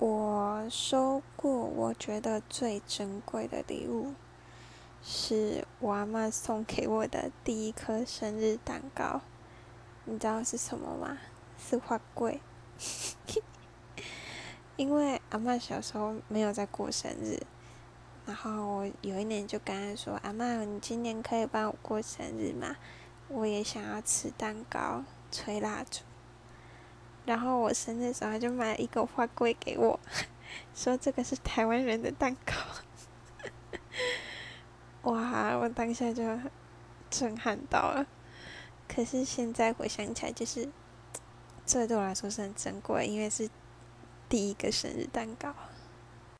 我收过我觉得最珍贵的礼物，是我阿妈送给我的第一颗生日蛋糕。你知道是什么吗？是花桂。因为阿妈小时候没有在过生日，然后我有一年就跟她说：“阿妈，你今年可以帮我过生日吗？我也想要吃蛋糕、吹蜡烛。”然后我生日时候就买了一个花柜给我，说这个是台湾人的蛋糕。哇！我当下就震撼到了。可是现在回想起来，就是这对我来说是很珍贵，因为是第一个生日蛋糕。